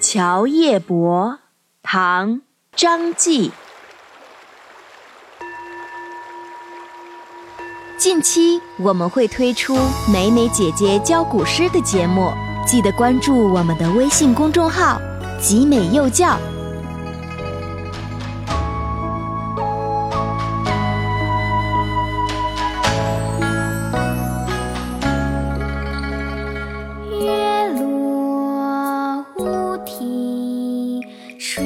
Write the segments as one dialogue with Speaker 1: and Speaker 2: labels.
Speaker 1: 桥夜泊，唐·张继。近期我们会推出美美姐姐教古诗的节目，记得关注我们的微信公众号“集美幼教”。
Speaker 2: 霜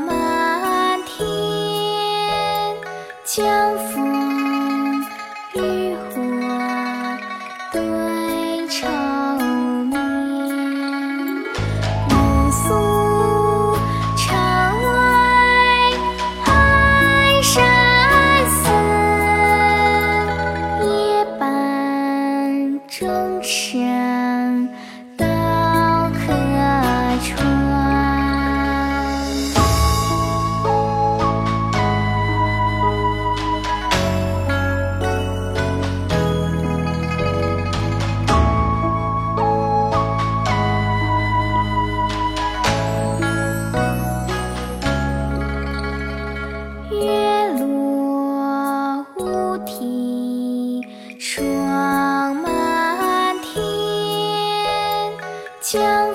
Speaker 2: 满天江枫渔火对愁眠，姑苏城外寒山寺，夜半钟声江